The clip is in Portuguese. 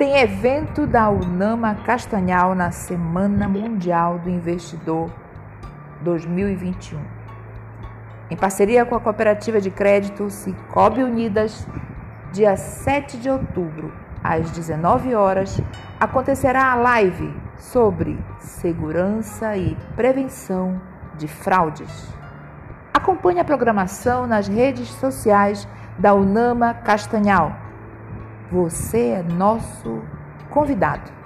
tem evento da Unama Castanhal na Semana Mundial do Investidor 2021. Em parceria com a Cooperativa de Crédito Cicobi Unidas, dia 7 de outubro, às 19 horas, acontecerá a live sobre segurança e prevenção de fraudes. Acompanhe a programação nas redes sociais da Unama Castanhal. Você é nosso convidado.